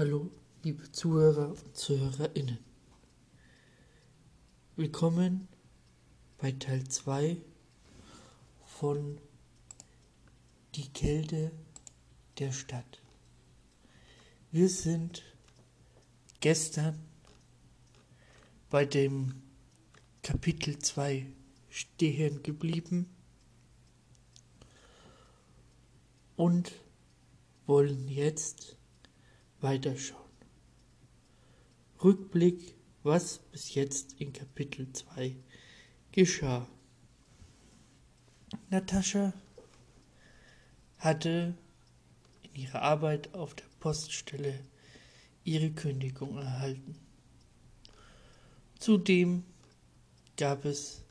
Hallo, liebe Zuhörer und Zuhörerinnen. Willkommen bei Teil 2 von Die Kälte der Stadt. Wir sind gestern bei dem Kapitel 2 stehen geblieben und wollen jetzt weiterschauen. Rückblick, was bis jetzt in Kapitel 2 geschah. Natascha hatte in ihrer Arbeit auf der Poststelle ihre Kündigung erhalten. Zudem gab es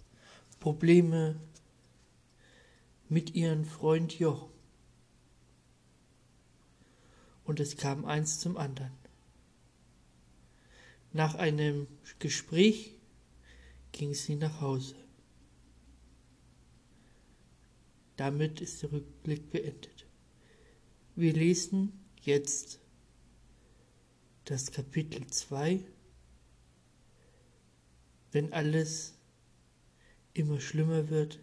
Probleme mit ihrem Freund Jochen und es kam eins zum anderen. Nach einem Gespräch ging sie nach Hause. Damit ist der Rückblick beendet. Wir lesen jetzt das Kapitel 2, wenn alles immer schlimmer wird,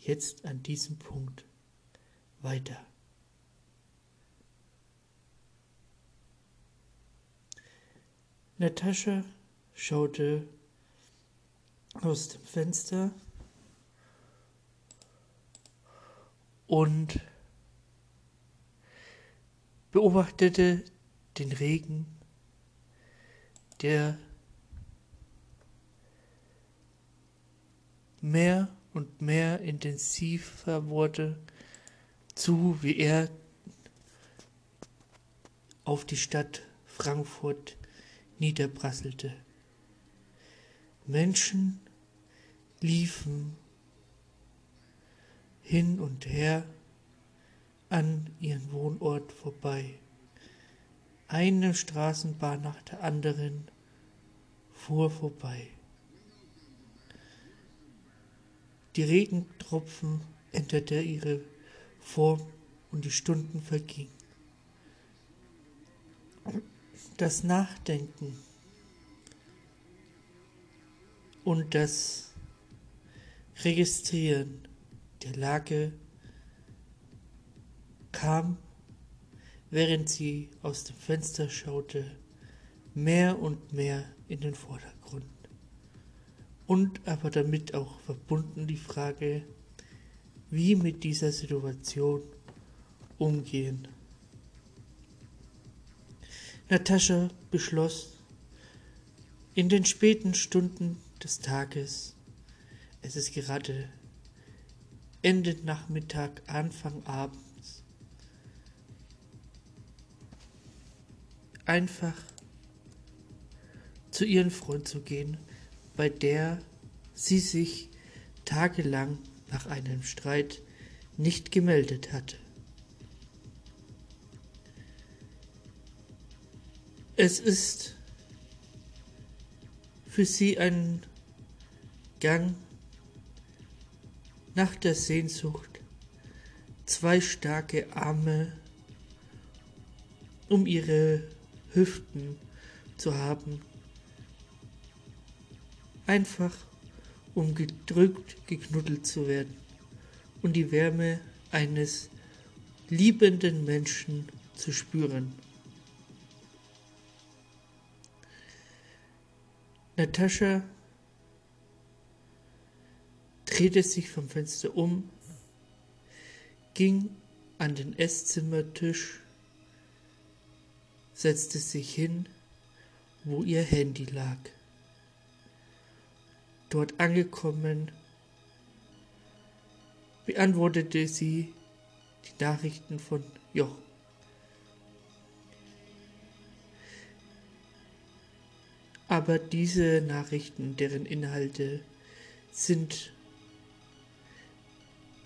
jetzt an diesem Punkt weiter. Natascha schaute aus dem Fenster und beobachtete den Regen, der mehr und mehr intensiver wurde, zu wie er auf die Stadt Frankfurt niederprasselte. Menschen liefen hin und her an ihren Wohnort vorbei. Eine Straßenbahn nach der anderen fuhr vorbei. Die Regentropfen änderte ihre Form und die Stunden vergingen das Nachdenken und das Registrieren der Lage kam, während sie aus dem Fenster schaute, mehr und mehr in den Vordergrund. Und aber damit auch verbunden die Frage, wie mit dieser Situation umgehen. Natascha beschloss, in den späten Stunden des Tages, es ist gerade Ende Nachmittag, Anfang abends, einfach zu ihrem Freund zu gehen, bei der sie sich tagelang nach einem Streit nicht gemeldet hatte. Es ist für sie ein Gang nach der Sehnsucht, zwei starke Arme um ihre Hüften zu haben, einfach um gedrückt, geknuddelt zu werden und die Wärme eines liebenden Menschen zu spüren. Natascha drehte sich vom Fenster um, ging an den Esszimmertisch, setzte sich hin, wo ihr Handy lag. Dort angekommen, beantwortete sie die Nachrichten von Joch. Aber diese Nachrichten, deren Inhalte sind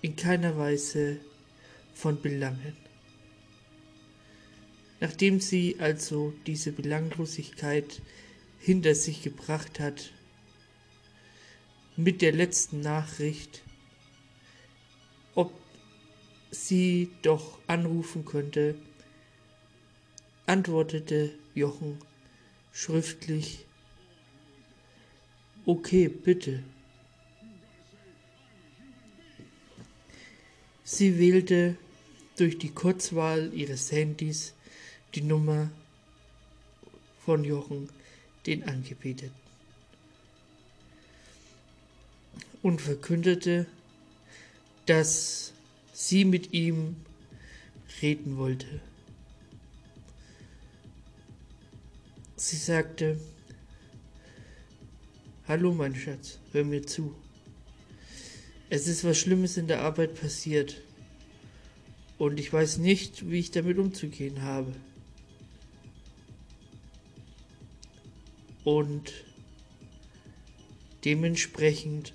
in keiner Weise von Belangen. Nachdem sie also diese Belanglosigkeit hinter sich gebracht hat, mit der letzten Nachricht, ob sie doch anrufen könnte, antwortete Jochen schriftlich Okay, bitte. Sie wählte durch die Kurzwahl ihres Handys die Nummer von Jochen, den Angebeteten, und verkündete, dass sie mit ihm reden wollte. Sie sagte, Hallo mein Schatz, hör mir zu. Es ist was Schlimmes in der Arbeit passiert und ich weiß nicht, wie ich damit umzugehen habe. Und dementsprechend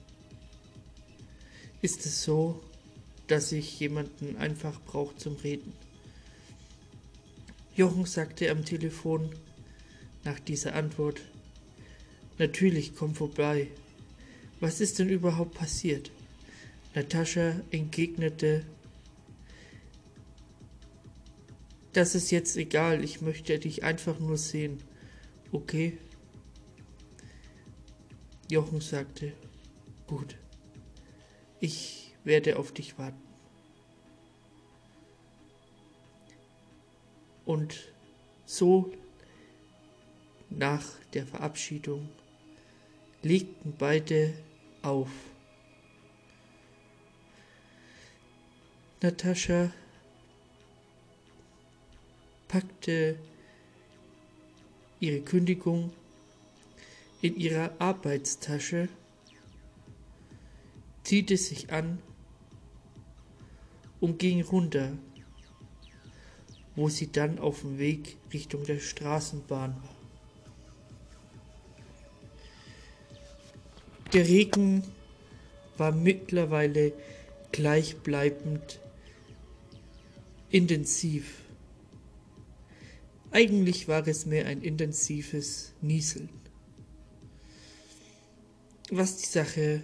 ist es so, dass ich jemanden einfach brauche zum Reden. Jochen sagte am Telefon nach dieser Antwort, Natürlich, komm vorbei. Was ist denn überhaupt passiert? Natascha entgegnete, das ist jetzt egal, ich möchte dich einfach nur sehen. Okay? Jochen sagte, gut, ich werde auf dich warten. Und so nach der Verabschiedung legten beide auf. Natascha packte ihre Kündigung in ihrer Arbeitstasche, ziehte sich an und ging runter, wo sie dann auf dem Weg Richtung der Straßenbahn war. Der Regen war mittlerweile gleichbleibend intensiv. Eigentlich war es mehr ein intensives Nieseln. Was die Sache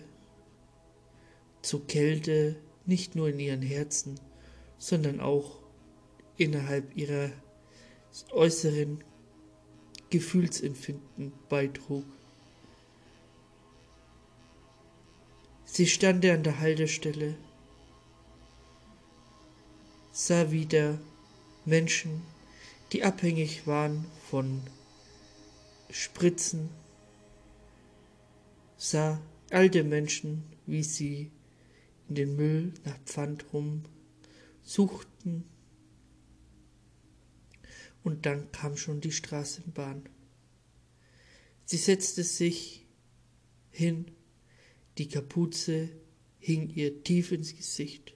zur Kälte nicht nur in ihren Herzen, sondern auch innerhalb ihrer äußeren Gefühlsempfinden beitrug. Sie stand an der Haltestelle, sah wieder Menschen, die abhängig waren von Spritzen, sah alte Menschen, wie sie in den Müll nach Pfand rum suchten. Und dann kam schon die Straßenbahn. Sie setzte sich hin die Kapuze hing ihr tief ins Gesicht.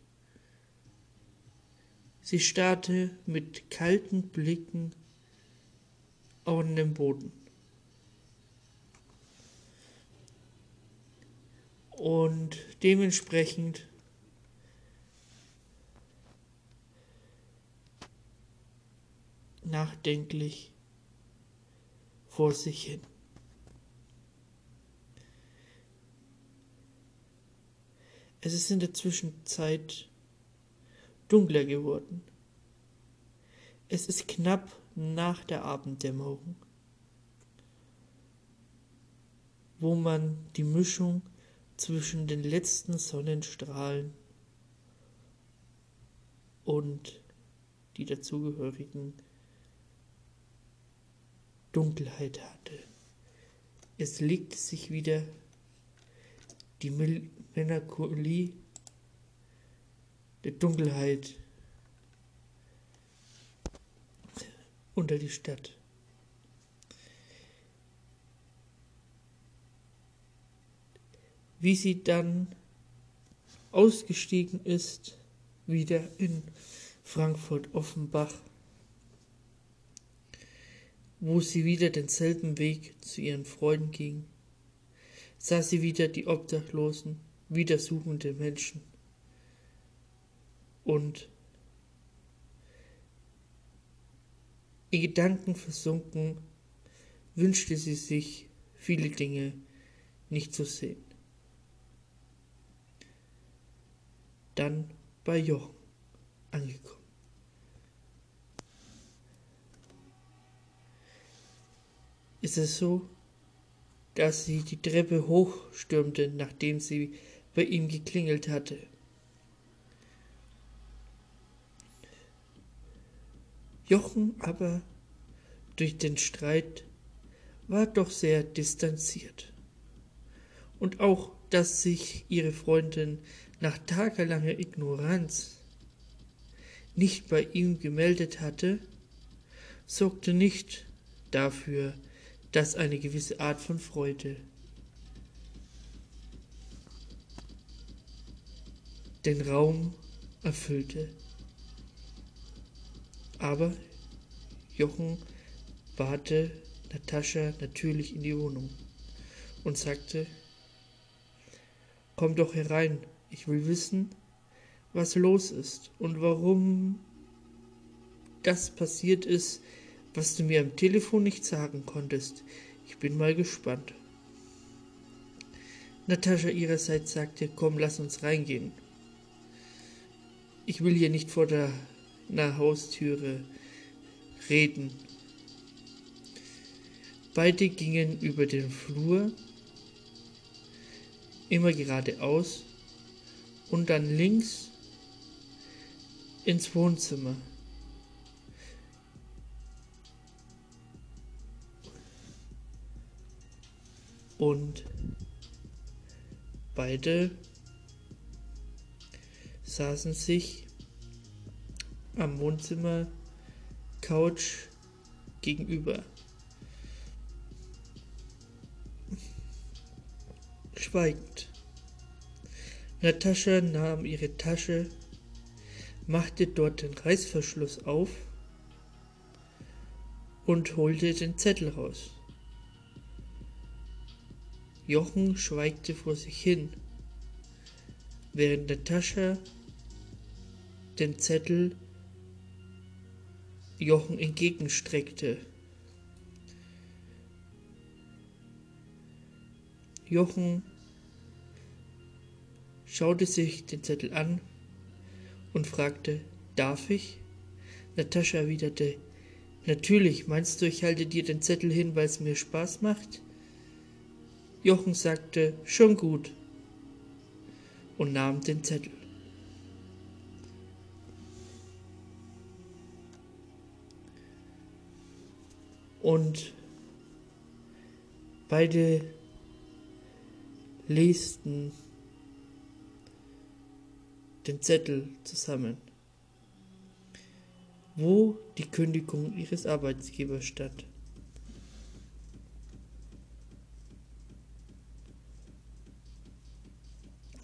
Sie starrte mit kalten Blicken auf den Boden. Und dementsprechend nachdenklich vor sich hin. Es ist in der Zwischenzeit dunkler geworden. Es ist knapp nach der Abenddämmerung, wo man die Mischung zwischen den letzten Sonnenstrahlen und die dazugehörigen Dunkelheit hatte. Es legte sich wieder die Melancholie der Dunkelheit unter die Stadt. Wie sie dann ausgestiegen ist, wieder in Frankfurt-Offenbach, wo sie wieder denselben Weg zu ihren Freunden ging, sah sie wieder die Obdachlosen, wieder suchende Menschen. Und in Gedanken versunken wünschte sie sich viele Dinge nicht zu sehen. Dann bei Jochen angekommen. ist es so, dass sie die Treppe hochstürmte, nachdem sie bei ihm geklingelt hatte. Jochen aber durch den Streit war doch sehr distanziert. Und auch, dass sich ihre Freundin nach tagelanger Ignoranz nicht bei ihm gemeldet hatte, sorgte nicht dafür, dass eine gewisse Art von Freude den Raum erfüllte. Aber Jochen bate Natascha natürlich in die Wohnung und sagte, Komm doch herein, ich will wissen, was los ist und warum das passiert ist, was du mir am Telefon nicht sagen konntest. Ich bin mal gespannt. Natascha ihrerseits sagte, komm, lass uns reingehen. Ich will hier nicht vor der Haustüre reden. Beide gingen über den Flur, immer geradeaus und dann links ins Wohnzimmer. Und beide saßen sich am Wohnzimmer Couch gegenüber. Schweigend. Natascha nahm ihre Tasche, machte dort den Reißverschluss auf und holte den Zettel raus. Jochen schweigte vor sich hin, während Natascha den Zettel Jochen entgegenstreckte. Jochen schaute sich den Zettel an und fragte, darf ich? Natascha erwiderte, natürlich, meinst du, ich halte dir den Zettel hin, weil es mir Spaß macht? Jochen sagte, schon gut, und nahm den Zettel. Und beide lesen den Zettel zusammen, wo die Kündigung ihres Arbeitgebers stand.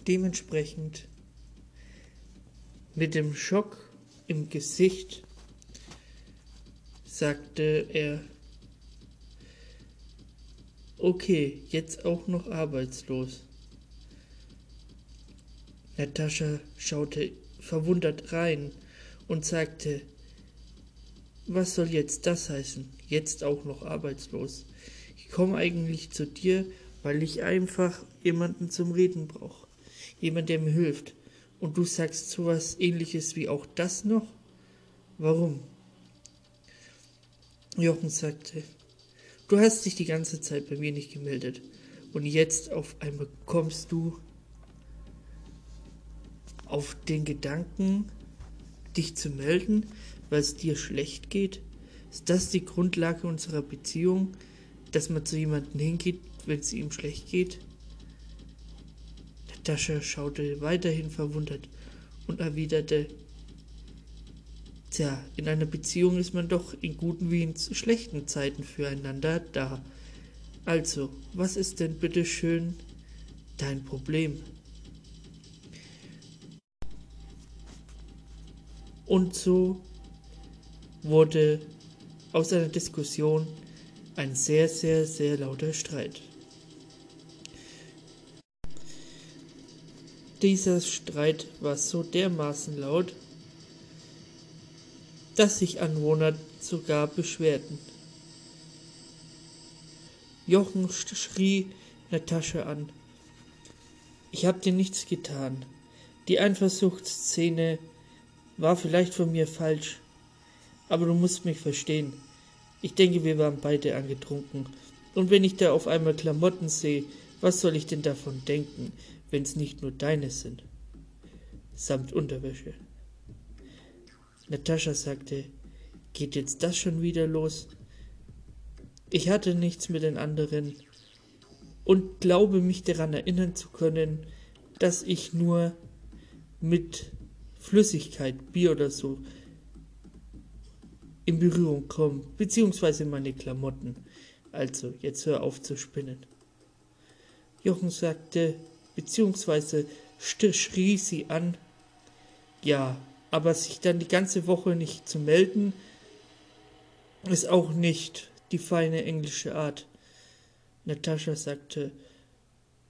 Dementsprechend mit dem Schock im Gesicht sagte er, okay, jetzt auch noch arbeitslos. Natascha schaute verwundert rein und sagte, was soll jetzt das heißen? Jetzt auch noch arbeitslos. Ich komme eigentlich zu dir, weil ich einfach jemanden zum Reden brauche. Jemand, der mir hilft. Und du sagst so was ähnliches wie auch das noch? Warum? Jochen sagte, du hast dich die ganze Zeit bei mir nicht gemeldet. Und jetzt auf einmal kommst du auf den Gedanken, dich zu melden, weil es dir schlecht geht? Ist das die Grundlage unserer Beziehung, dass man zu jemandem hingeht, wenn es ihm schlecht geht? Natascha schaute weiterhin verwundert und erwiderte, Tja, in einer Beziehung ist man doch in guten wie in schlechten Zeiten füreinander da. Also, was ist denn bitte schön dein Problem? Und so wurde aus einer Diskussion ein sehr, sehr, sehr lauter Streit. Dieser Streit war so dermaßen laut, dass sich Anwohner sogar beschwerten. Jochen schrie Natascha an. Ich hab dir nichts getan. Die Eifersuchtsszene war vielleicht von mir falsch, aber du musst mich verstehen. Ich denke, wir waren beide angetrunken. Und wenn ich da auf einmal Klamotten sehe, was soll ich denn davon denken, wenn's nicht nur deine sind? Samt Unterwäsche. Natascha sagte, geht jetzt das schon wieder los? Ich hatte nichts mit den anderen und glaube mich daran erinnern zu können, dass ich nur mit Flüssigkeit, Bier oder so, in Berührung komme, beziehungsweise meine Klamotten. Also, jetzt hör auf zu spinnen. Jochen sagte, beziehungsweise schrie sie an, ja, aber sich dann die ganze Woche nicht zu melden, ist auch nicht die feine englische Art. Natascha sagte,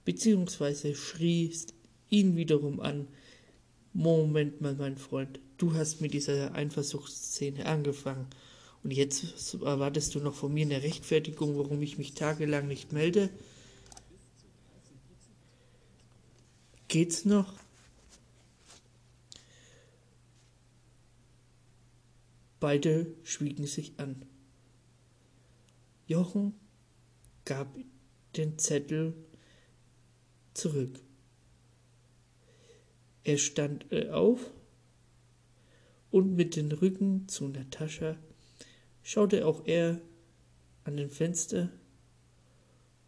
beziehungsweise schrie ihn wiederum an, Moment mal, mein Freund, du hast mit dieser Eifersuchtsszene angefangen und jetzt erwartest du noch von mir eine Rechtfertigung, warum ich mich tagelang nicht melde? Geht's noch? Beide schwiegen sich an. Jochen gab den Zettel zurück. Er stand äh, auf und mit dem Rücken zu Natascha schaute auch er an den Fenster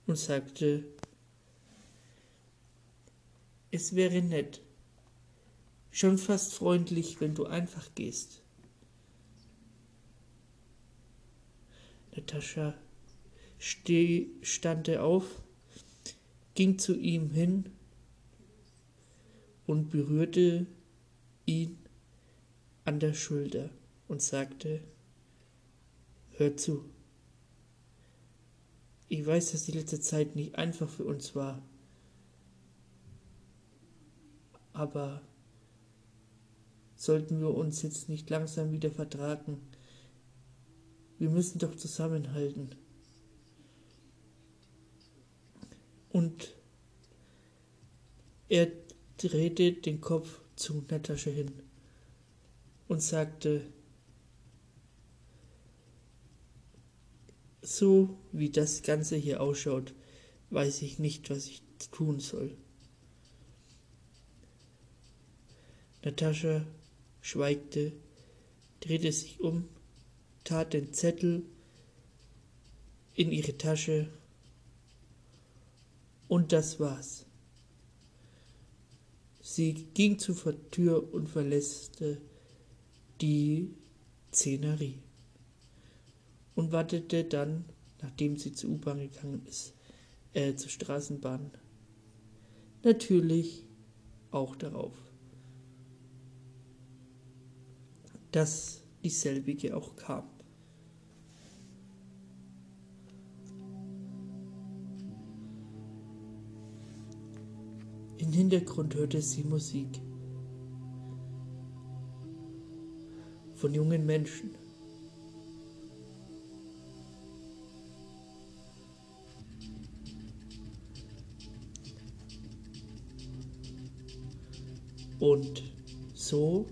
und sagte, es wäre nett, schon fast freundlich, wenn du einfach gehst. Natascha stand auf, ging zu ihm hin und berührte ihn an der Schulter und sagte, Hör zu. Ich weiß, dass die letzte Zeit nicht einfach für uns war, aber sollten wir uns jetzt nicht langsam wieder vertragen? Wir müssen doch zusammenhalten. Und er drehte den Kopf zu Natascha hin und sagte, so wie das Ganze hier ausschaut, weiß ich nicht, was ich tun soll. Natascha schweigte, drehte sich um, tat den Zettel in ihre Tasche und das war's. Sie ging zur Tür und verlässte die Szenerie und wartete dann, nachdem sie zur U-Bahn gegangen ist, äh, zur Straßenbahn, natürlich auch darauf, dass dieselbige auch kam. Im Hintergrund hörte sie Musik von jungen Menschen. Und so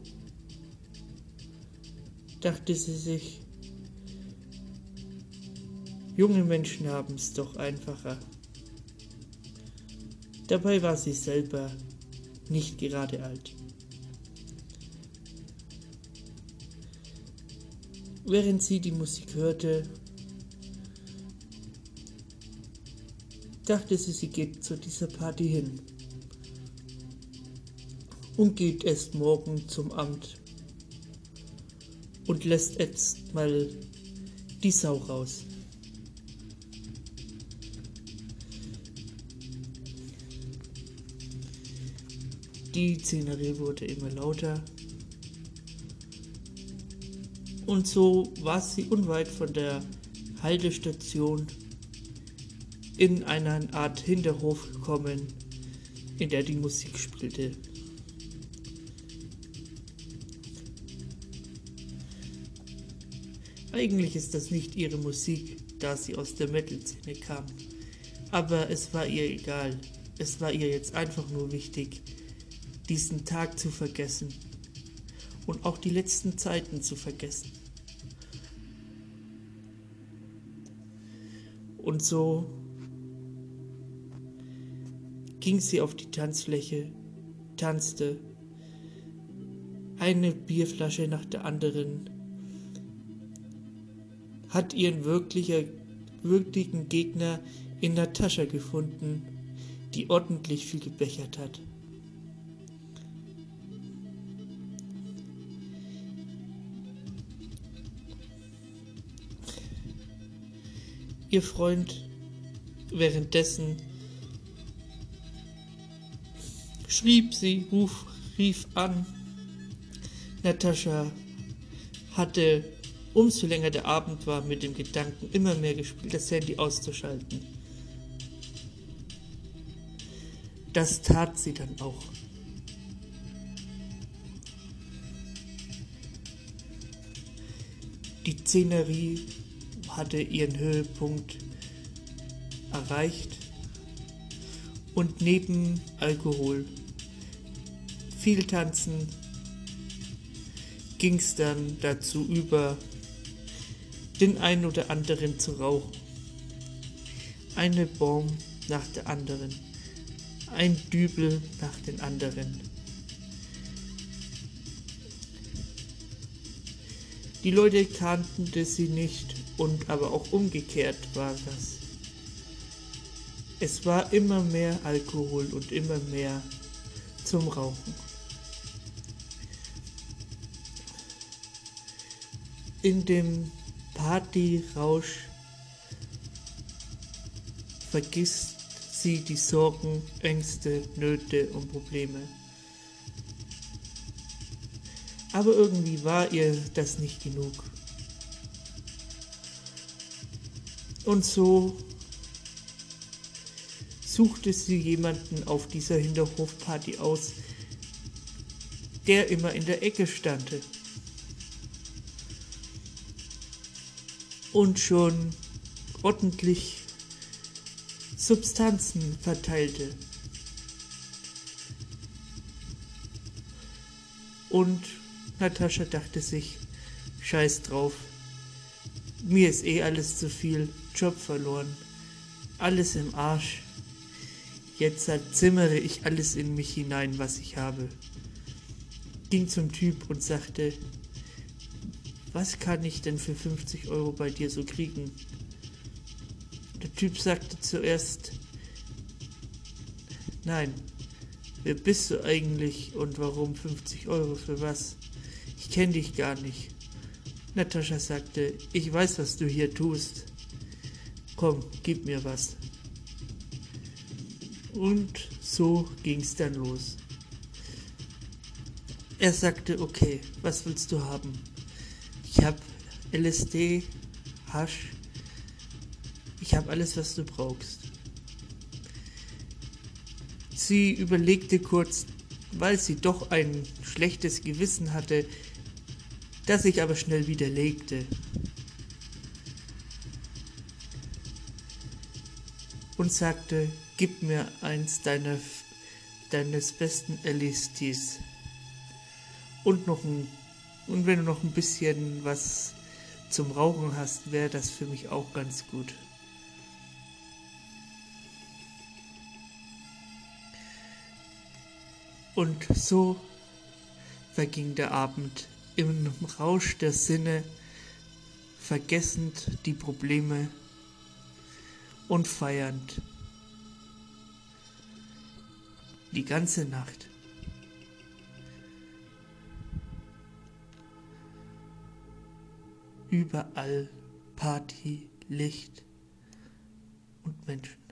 dachte sie sich, junge Menschen haben es doch einfacher. Dabei war sie selber nicht gerade alt. Während sie die Musik hörte, dachte sie, sie geht zu dieser Party hin und geht erst morgen zum Amt und lässt jetzt mal die Sau raus. Die Szenerie wurde immer lauter. Und so war sie unweit von der Haltestation in einer Art Hinterhof gekommen, in der die Musik spielte. Eigentlich ist das nicht ihre Musik, da sie aus der Metal-Szene kam. Aber es war ihr egal. Es war ihr jetzt einfach nur wichtig, diesen Tag zu vergessen und auch die letzten Zeiten zu vergessen. Und so ging sie auf die Tanzfläche, tanzte, eine Bierflasche nach der anderen, hat ihren wirklichen Gegner in Natascha gefunden, die ordentlich viel gebechert hat. Ihr Freund währenddessen schrieb sie, ruf, rief an. Natascha hatte, umso länger der Abend war, mit dem Gedanken immer mehr gespielt, das Handy auszuschalten. Das tat sie dann auch. Die Szenerie hatte ihren Höhepunkt erreicht und neben Alkohol, viel Tanzen, ging es dann dazu über, den einen oder anderen zu rauchen. Eine Bombe nach der anderen, ein Dübel nach den anderen. Die Leute kannten sie nicht und aber auch umgekehrt war das. Es war immer mehr Alkohol und immer mehr zum Rauchen. In dem Partyrausch vergisst sie die Sorgen, Ängste, Nöte und Probleme. Aber irgendwie war ihr das nicht genug. Und so suchte sie jemanden auf dieser Hinterhofparty aus, der immer in der Ecke stand und schon ordentlich Substanzen verteilte. Und Natascha dachte sich, scheiß drauf, mir ist eh alles zu viel, Job verloren, alles im Arsch. Jetzt zimmere ich alles in mich hinein, was ich habe. Ging zum Typ und sagte, was kann ich denn für 50 Euro bei dir so kriegen? Der Typ sagte zuerst, nein, wer bist du eigentlich und warum 50 Euro für was? Ich kenne dich gar nicht. Natascha sagte, ich weiß, was du hier tust. Komm, gib mir was. Und so ging's dann los. Er sagte, okay, was willst du haben? LSD, Hasch, ich habe alles, was du brauchst. Sie überlegte kurz, weil sie doch ein schlechtes Gewissen hatte, das sich aber schnell widerlegte. Und sagte, gib mir eins deiner, deines besten LSDs. Und noch ein, und wenn du noch ein bisschen was zum Rauchen hast, wäre das für mich auch ganz gut. Und so verging der Abend im Rausch der Sinne, vergessend die Probleme und feiernd die ganze Nacht. Überall Party, Licht und Menschen.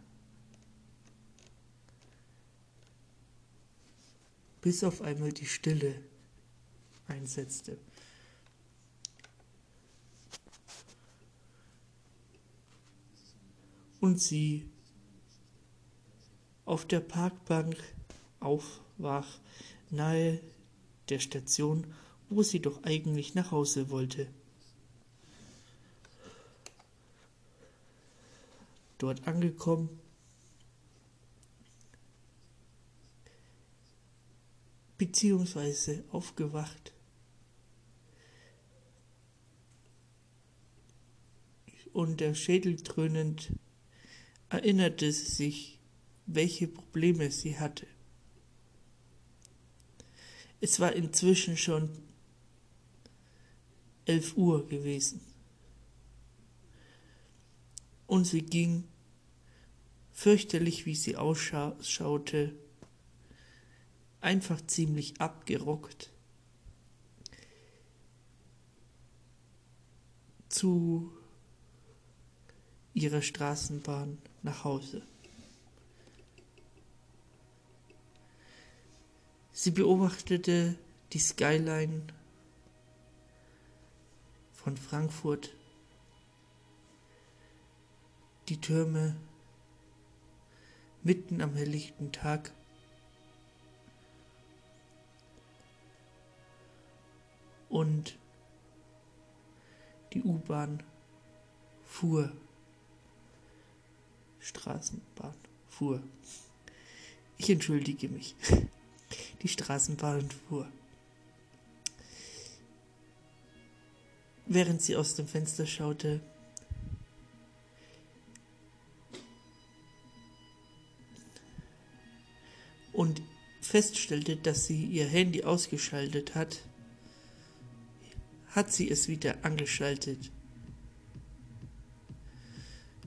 Bis auf einmal die Stille einsetzte. Und sie auf der Parkbank aufwach, nahe der Station, wo sie doch eigentlich nach Hause wollte. Dort angekommen, beziehungsweise aufgewacht, und der Schädel dröhnend erinnerte sie sich, welche Probleme sie hatte. Es war inzwischen schon elf Uhr gewesen. Und sie ging, fürchterlich wie sie ausschaute, einfach ziemlich abgerockt, zu ihrer Straßenbahn nach Hause. Sie beobachtete die Skyline von Frankfurt, die Türme mitten am helllichten Tag. Und die U-Bahn fuhr, Straßenbahn fuhr. Ich entschuldige mich. Die Straßenbahn fuhr. Während sie aus dem Fenster schaute, und feststellte, dass sie ihr Handy ausgeschaltet hat, hat sie es wieder angeschaltet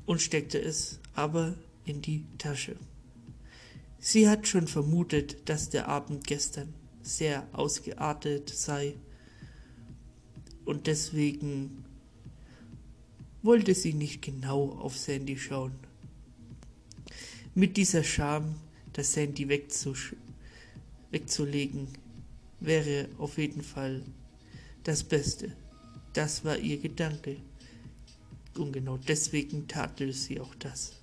und steckte es aber in die Tasche. Sie hat schon vermutet, dass der Abend gestern sehr ausgeartet sei und deswegen wollte sie nicht genau auf Sandy schauen. Mit dieser Scham, das Sandy wegzulegen, wäre auf jeden Fall das Beste. Das war ihr Gedanke. Und genau deswegen tatelte sie auch das.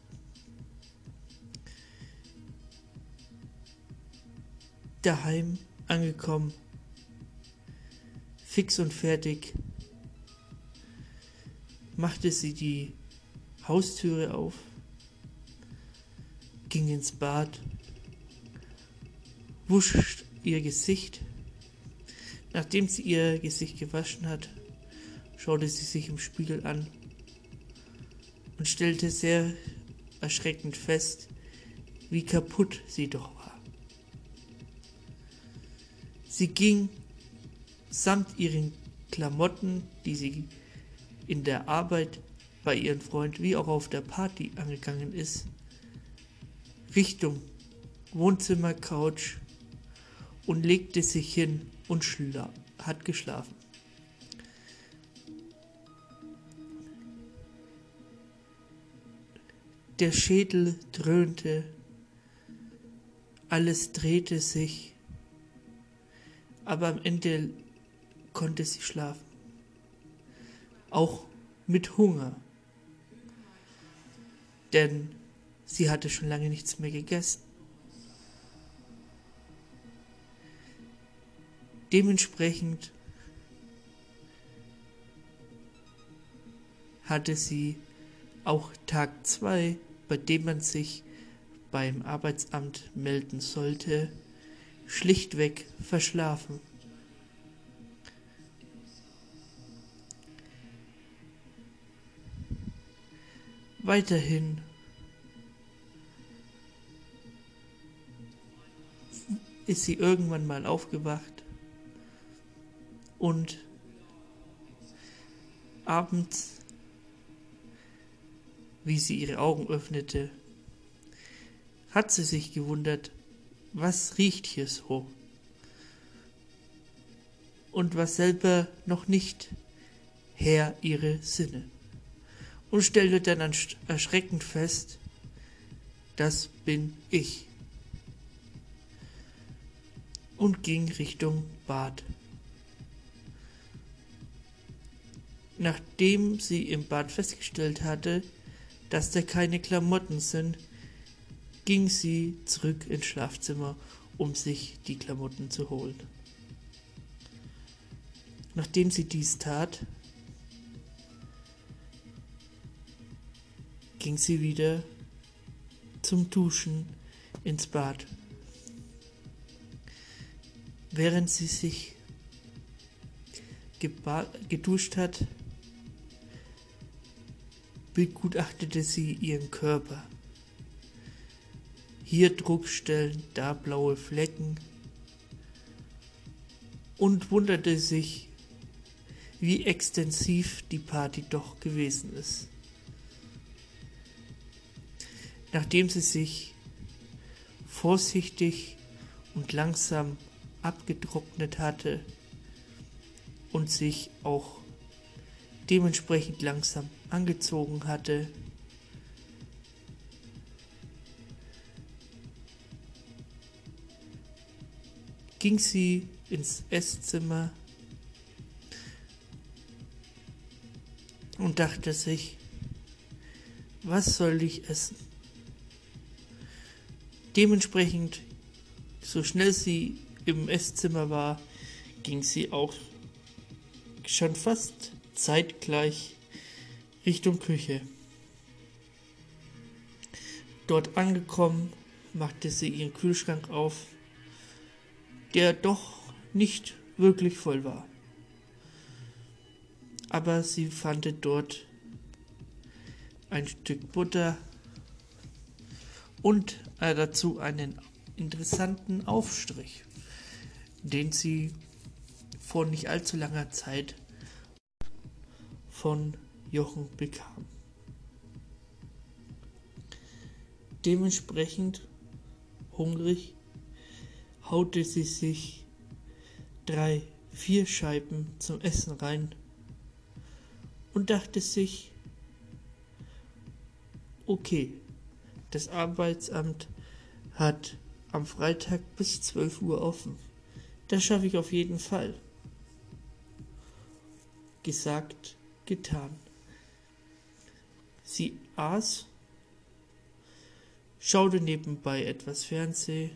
Daheim angekommen, fix und fertig, machte sie die Haustüre auf, ging ins Bad, wusch ihr Gesicht Nachdem sie ihr Gesicht gewaschen hat, schaute sie sich im Spiegel an und stellte sehr erschreckend fest, wie kaputt sie doch war. Sie ging samt ihren Klamotten, die sie in der Arbeit bei ihrem Freund wie auch auf der Party angegangen ist, Richtung Wohnzimmercouch und legte sich hin und hat geschlafen. Der Schädel dröhnte, alles drehte sich, aber am Ende konnte sie schlafen. Auch mit Hunger, denn sie hatte schon lange nichts mehr gegessen. Dementsprechend hatte sie auch Tag 2, bei dem man sich beim Arbeitsamt melden sollte, schlichtweg verschlafen. Weiterhin ist sie irgendwann mal aufgewacht und abends, wie sie ihre Augen öffnete, hat sie sich gewundert, was riecht hier so? Und war selber noch nicht Herr ihre Sinne. Und stellte dann erschreckend fest, das bin ich. Und ging Richtung Bad. Nachdem sie im Bad festgestellt hatte, dass da keine Klamotten sind, ging sie zurück ins Schlafzimmer, um sich die Klamotten zu holen. Nachdem sie dies tat, ging sie wieder zum Duschen ins Bad. Während sie sich geduscht hat, begutachtete sie ihren Körper. hier Druckstellen, da blaue Flecken und wunderte sich, wie extensiv die Party doch gewesen ist. Nachdem sie sich vorsichtig und langsam abgetrocknet hatte und sich auch dementsprechend langsam angezogen hatte, ging sie ins Esszimmer und dachte sich, was soll ich essen? Dementsprechend, so schnell sie im Esszimmer war, ging sie auch schon fast zeitgleich Richtung Küche. Dort angekommen, machte sie ihren Kühlschrank auf, der doch nicht wirklich voll war. Aber sie fand dort ein Stück Butter und dazu einen interessanten Aufstrich, den sie vor nicht allzu langer Zeit von Jochen bekam. Dementsprechend hungrig haute sie sich drei, vier Scheiben zum Essen rein und dachte sich, okay, das Arbeitsamt hat am Freitag bis 12 Uhr offen. Das schaffe ich auf jeden Fall. Gesagt, getan. Sie aß, schaute nebenbei etwas Fernseh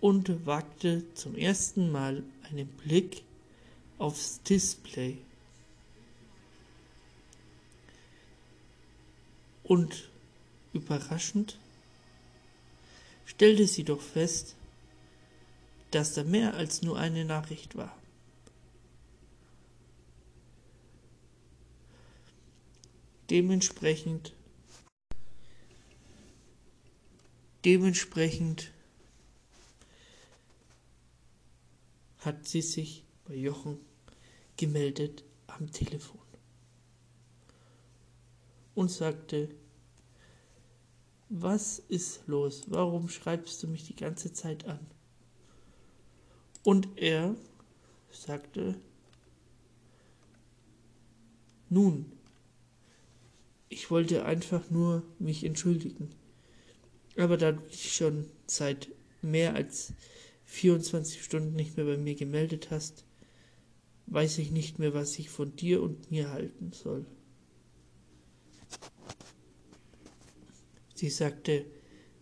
und wagte zum ersten Mal einen Blick aufs Display. Und überraschend stellte sie doch fest, dass da mehr als nur eine Nachricht war. Dementsprechend dementsprechend hat sie sich bei Jochen gemeldet am Telefon und sagte, was ist los? Warum schreibst du mich die ganze Zeit an? Und er sagte, nun, ich wollte einfach nur mich entschuldigen. Aber da du dich schon seit mehr als 24 Stunden nicht mehr bei mir gemeldet hast, weiß ich nicht mehr, was ich von dir und mir halten soll. Sie sagte,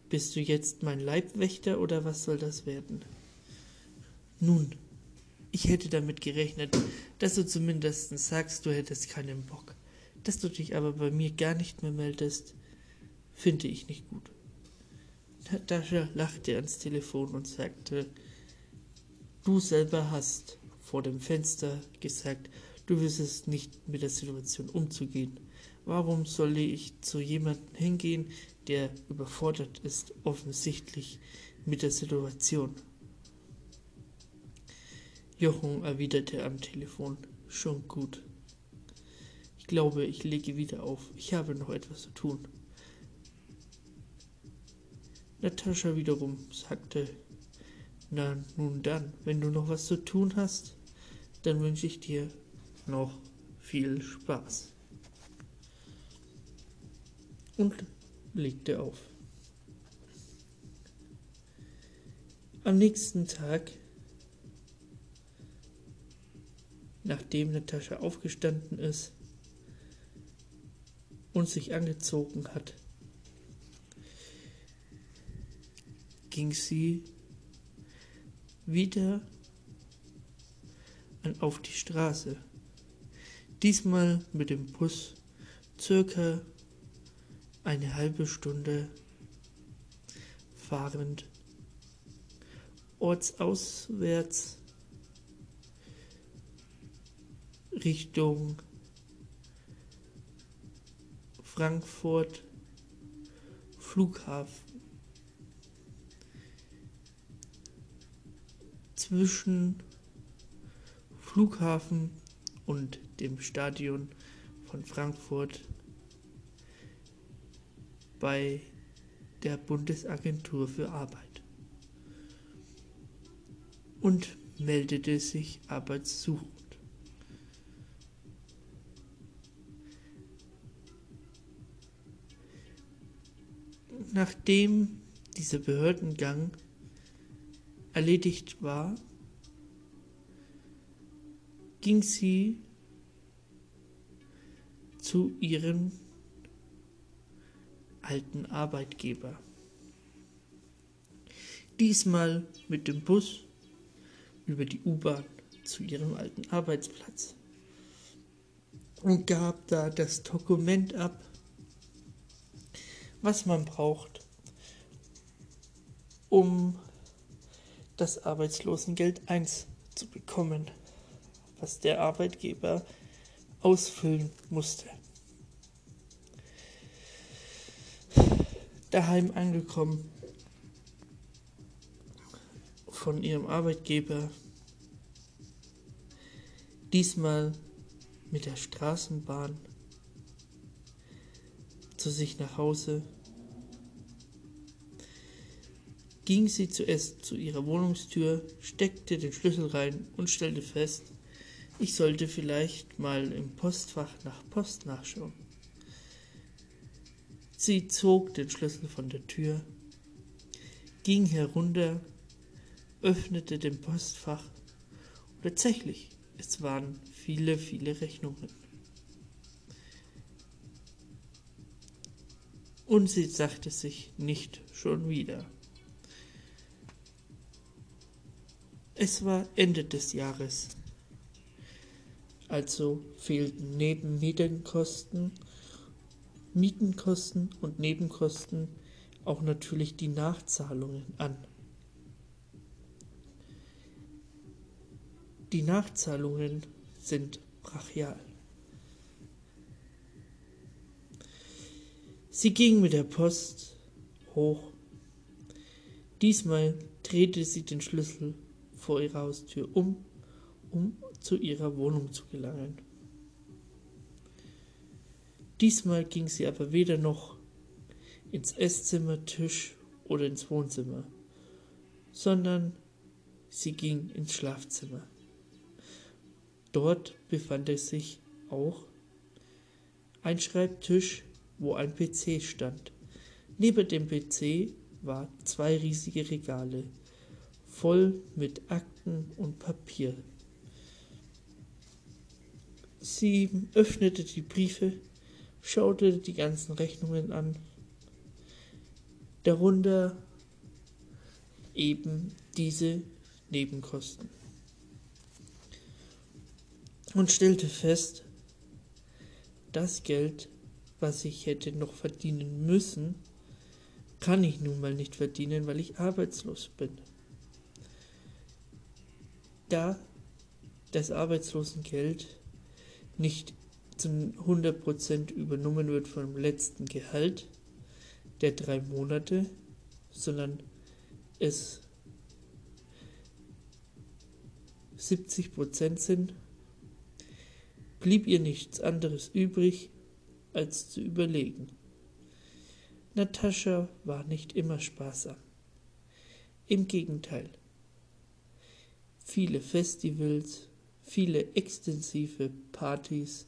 bist du jetzt mein Leibwächter oder was soll das werden? Nun, ich hätte damit gerechnet, dass du zumindest sagst, du hättest keinen Bock. Dass du dich aber bei mir gar nicht mehr meldest, finde ich nicht gut. Natascha lachte ans Telefon und sagte, du selber hast vor dem Fenster gesagt, du wüsstest nicht mit der Situation umzugehen. Warum soll ich zu jemandem hingehen, der überfordert ist, offensichtlich mit der Situation? Jochen erwiderte am Telefon, schon gut. Glaube, ich lege wieder auf. Ich habe noch etwas zu tun. Natascha wiederum sagte, na nun dann, wenn du noch was zu tun hast, dann wünsche ich dir noch viel Spaß. Und legte auf. Am nächsten Tag, nachdem Natascha aufgestanden ist und sich angezogen hat, ging sie wieder auf die Straße. Diesmal mit dem Bus circa eine halbe Stunde fahrend ortsauswärts Richtung Frankfurt Flughafen. Zwischen Flughafen und dem Stadion von Frankfurt bei der Bundesagentur für Arbeit und meldete sich arbeitssuchend. Nachdem dieser Behördengang erledigt war, ging sie zu ihrem alten Arbeitgeber. Diesmal mit dem Bus über die U-Bahn zu ihrem alten Arbeitsplatz und gab da das Dokument ab, was man braucht, um das Arbeitslosengeld 1 zu bekommen, was der Arbeitgeber ausfüllen musste. Daheim angekommen von ihrem Arbeitgeber, diesmal mit der Straßenbahn zu sich nach Hause, ging sie zuerst zu ihrer Wohnungstür, steckte den Schlüssel rein und stellte fest, ich sollte vielleicht mal im Postfach nach Post nachschauen. Sie zog den Schlüssel von der Tür, ging herunter öffnete den Postfach und tatsächlich, es waren viele, viele Rechnungen. Und sie sagte sich nicht schon wieder. Es war Ende des Jahres, also fehlten neben Mietenkosten, Mietenkosten und Nebenkosten auch natürlich die Nachzahlungen an. Die Nachzahlungen sind brachial. Sie ging mit der Post hoch. Diesmal drehte sie den Schlüssel vor ihrer Haustür um, um zu ihrer Wohnung zu gelangen. Diesmal ging sie aber weder noch ins Esszimmer, Tisch oder ins Wohnzimmer, sondern sie ging ins Schlafzimmer. Dort befand es sich auch ein Schreibtisch, wo ein PC stand. Neben dem PC waren zwei riesige Regale voll mit Akten und Papier. Sie öffnete die Briefe, schaute die ganzen Rechnungen an, darunter eben diese Nebenkosten und stellte fest, das Geld, was ich hätte noch verdienen müssen, kann ich nun mal nicht verdienen, weil ich arbeitslos bin. Da das Arbeitslosengeld nicht zu 100% übernommen wird vom letzten Gehalt der drei Monate, sondern es 70% sind blieb ihr nichts anderes übrig, als zu überlegen. Natascha war nicht immer sparsam. Im Gegenteil. Viele Festivals, viele extensive Partys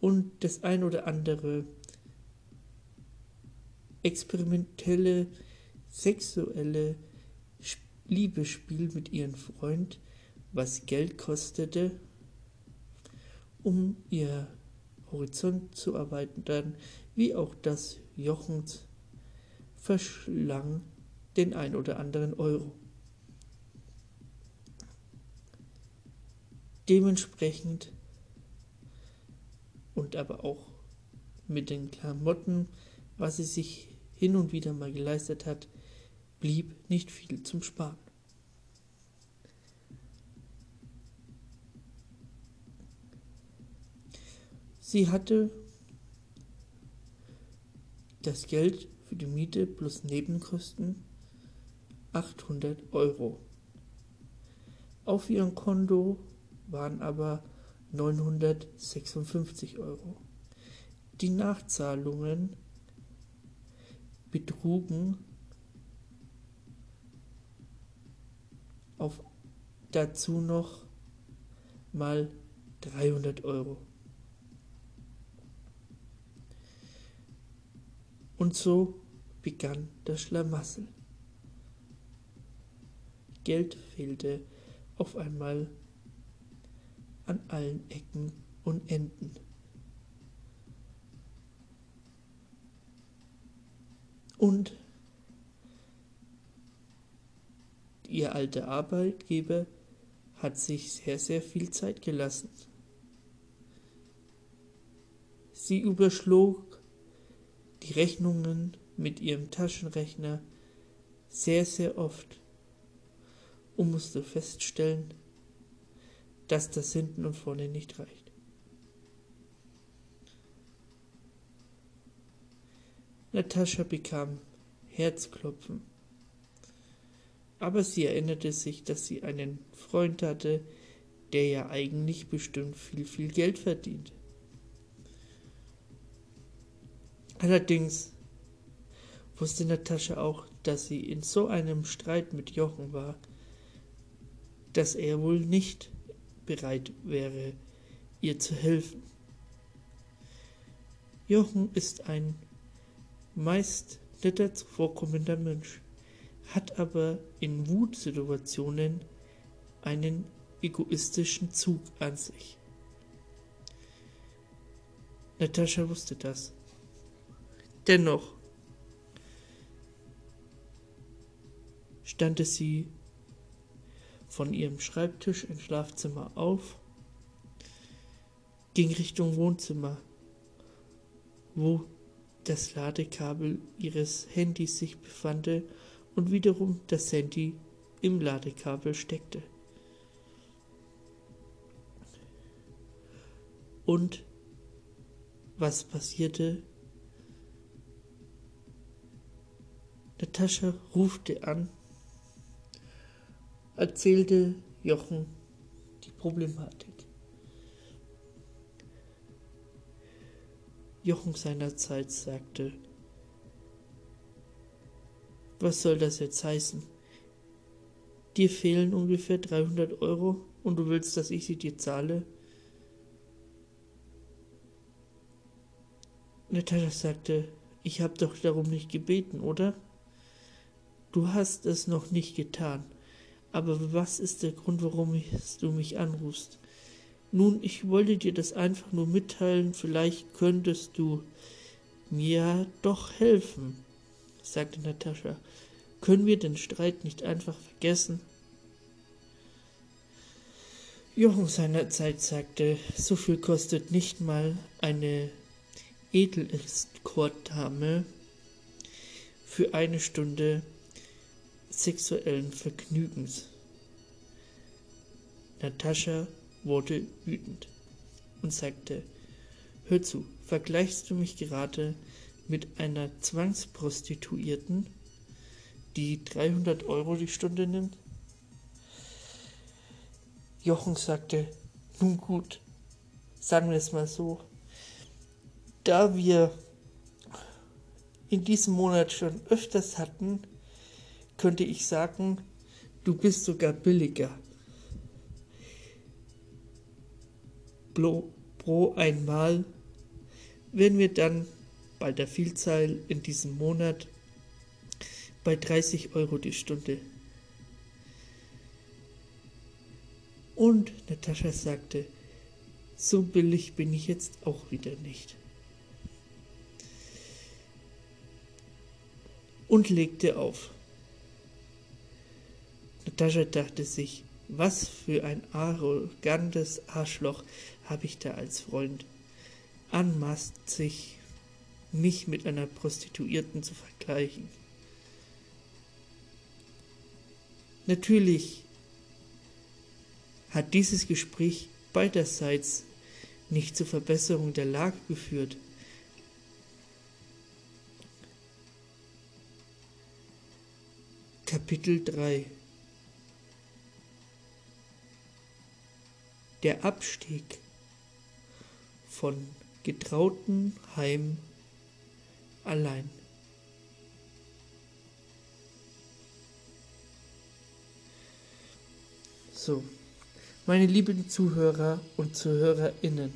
und das ein oder andere experimentelle sexuelle Liebesspiel mit ihrem Freund, was Geld kostete um ihr Horizont zu erweitern, wie auch das Jochens verschlang den ein oder anderen Euro. Dementsprechend und aber auch mit den Klamotten, was sie sich hin und wieder mal geleistet hat, blieb nicht viel zum Sparen. Sie hatte das Geld für die Miete plus Nebenkosten 800 Euro. Auf ihrem Konto waren aber 956 Euro. Die Nachzahlungen betrugen auf dazu noch mal 300 Euro. Und so begann das Schlamassel. Geld fehlte auf einmal an allen Ecken und Enden. Und ihr alter Arbeitgeber hat sich sehr, sehr viel Zeit gelassen. Sie überschlug die Rechnungen mit ihrem Taschenrechner sehr, sehr oft und musste feststellen, dass das hinten und vorne nicht reicht. Natascha bekam Herzklopfen, aber sie erinnerte sich, dass sie einen Freund hatte, der ja eigentlich bestimmt viel, viel Geld verdient. Allerdings wusste Natascha auch, dass sie in so einem Streit mit Jochen war, dass er wohl nicht bereit wäre, ihr zu helfen. Jochen ist ein meist netter zuvorkommender Mensch, hat aber in Wutsituationen einen egoistischen Zug an sich. Natascha wusste das. Dennoch stand sie von ihrem Schreibtisch im Schlafzimmer auf, ging Richtung Wohnzimmer, wo das Ladekabel ihres Handys sich befand und wiederum das Handy im Ladekabel steckte. Und was passierte? Natascha rufte an erzählte Jochen die Problematik. Jochen seinerzeit sagte, was soll das jetzt heißen? Dir fehlen ungefähr 300 Euro und du willst, dass ich sie dir zahle? Natascha sagte, ich habe doch darum nicht gebeten, oder? Du hast es noch nicht getan. Aber was ist der Grund, warum du mich anrufst? Nun, ich wollte dir das einfach nur mitteilen, vielleicht könntest du mir doch helfen, sagte Natascha. Können wir den Streit nicht einfach vergessen? Jochen seinerzeit sagte, so viel kostet nicht mal eine Edeleskortdame für eine Stunde sexuellen Vergnügens. Natascha wurde wütend und sagte, Hör zu, vergleichst du mich gerade mit einer Zwangsprostituierten, die 300 Euro die Stunde nimmt? Jochen sagte, nun gut, sagen wir es mal so, da wir in diesem Monat schon öfters hatten, könnte ich sagen, du bist sogar billiger. Pro, pro einmal, wenn wir dann bei der Vielzahl in diesem Monat bei 30 Euro die Stunde. Und Natascha sagte, so billig bin ich jetzt auch wieder nicht. Und legte auf. Natascha dachte sich, was für ein arrogantes Arschloch habe ich da als Freund. Anmaßt sich, mich mit einer Prostituierten zu vergleichen. Natürlich hat dieses Gespräch beiderseits nicht zur Verbesserung der Lage geführt. Kapitel 3 Der Abstieg von getrauten Heim allein. So, meine lieben Zuhörer und Zuhörerinnen,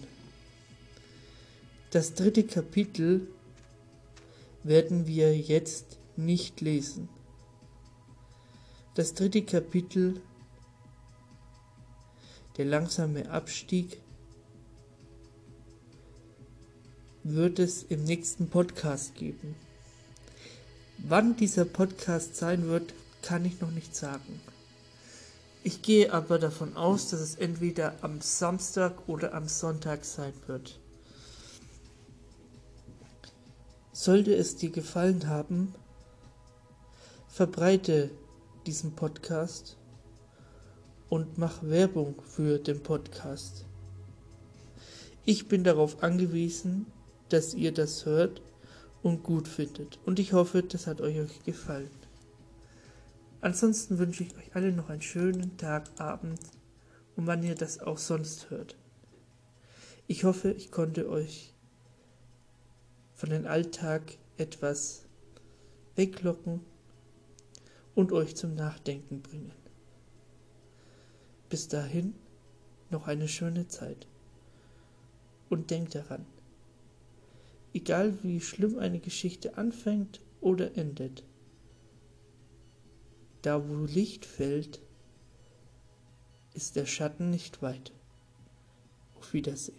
das dritte Kapitel werden wir jetzt nicht lesen. Das dritte Kapitel, der langsame Abstieg, wird es im nächsten Podcast geben. Wann dieser Podcast sein wird, kann ich noch nicht sagen. Ich gehe aber davon aus, dass es entweder am Samstag oder am Sonntag sein wird. Sollte es dir gefallen haben, verbreite diesen Podcast und mach Werbung für den Podcast. Ich bin darauf angewiesen, dass ihr das hört und gut findet. Und ich hoffe, das hat euch gefallen. Ansonsten wünsche ich euch alle noch einen schönen Tag, Abend und wann ihr das auch sonst hört. Ich hoffe, ich konnte euch von dem Alltag etwas weglocken und euch zum Nachdenken bringen. Bis dahin noch eine schöne Zeit. Und denkt daran, egal wie schlimm eine Geschichte anfängt oder endet, da wo Licht fällt, ist der Schatten nicht weit. Auf Wiedersehen.